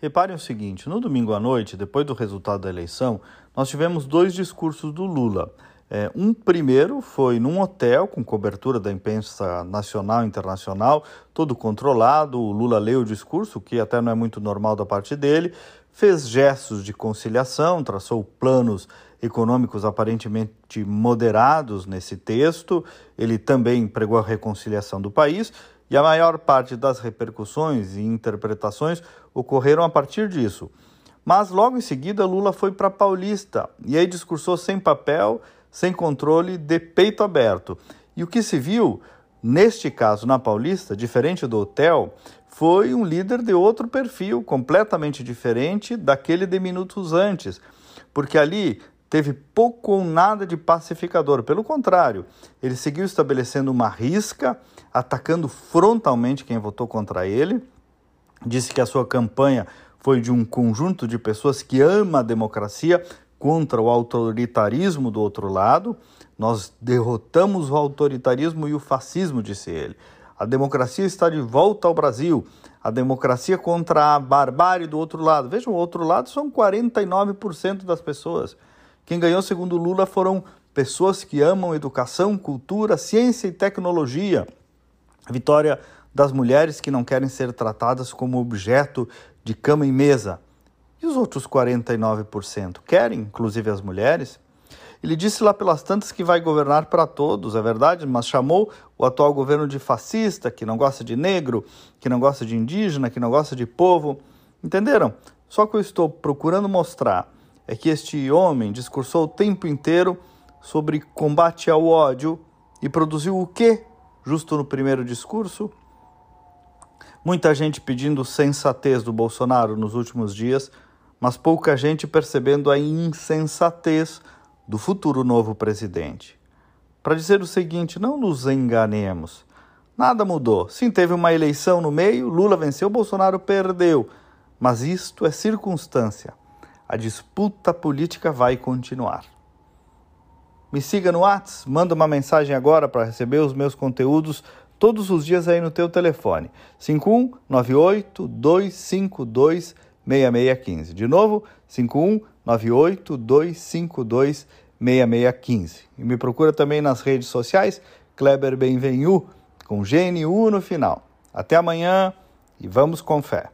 Reparem o seguinte: no domingo à noite, depois do resultado da eleição, nós tivemos dois discursos do Lula. É, um primeiro foi num hotel com cobertura da imprensa nacional e internacional, todo controlado. O Lula leu o discurso, que até não é muito normal da parte dele, fez gestos de conciliação, traçou planos econômicos aparentemente moderados nesse texto. Ele também pregou a reconciliação do país e a maior parte das repercussões e interpretações ocorreram a partir disso. Mas logo em seguida Lula foi para Paulista e aí discursou sem papel sem controle, de peito aberto. E o que se viu, neste caso na Paulista, diferente do hotel, foi um líder de outro perfil, completamente diferente daquele de minutos antes. Porque ali teve pouco ou nada de pacificador. Pelo contrário, ele seguiu estabelecendo uma risca, atacando frontalmente quem votou contra ele. Disse que a sua campanha foi de um conjunto de pessoas que ama a democracia, contra o autoritarismo do outro lado, nós derrotamos o autoritarismo e o fascismo, disse ele. A democracia está de volta ao Brasil. A democracia contra a barbárie do outro lado. Vejam, o outro lado são 49% das pessoas. Quem ganhou, segundo Lula, foram pessoas que amam educação, cultura, ciência e tecnologia. A vitória das mulheres que não querem ser tratadas como objeto de cama e mesa. E os outros 49% querem, inclusive as mulheres? Ele disse lá pelas tantas que vai governar para todos, é verdade, mas chamou o atual governo de fascista, que não gosta de negro, que não gosta de indígena, que não gosta de povo. Entenderam? Só que eu estou procurando mostrar é que este homem discursou o tempo inteiro sobre combate ao ódio e produziu o quê? Justo no primeiro discurso? Muita gente pedindo sensatez do Bolsonaro nos últimos dias mas pouca gente percebendo a insensatez do futuro novo presidente. Para dizer o seguinte, não nos enganemos. Nada mudou. Sim, teve uma eleição no meio, Lula venceu, Bolsonaro perdeu. Mas isto é circunstância. A disputa política vai continuar. Me siga no Whats, manda uma mensagem agora para receber os meus conteúdos todos os dias aí no teu telefone. 5198 252 6615. De novo, 5198 252 6615. E me procura também nas redes sociais, Kleber Benvenu, com GNU no final. Até amanhã e vamos com fé.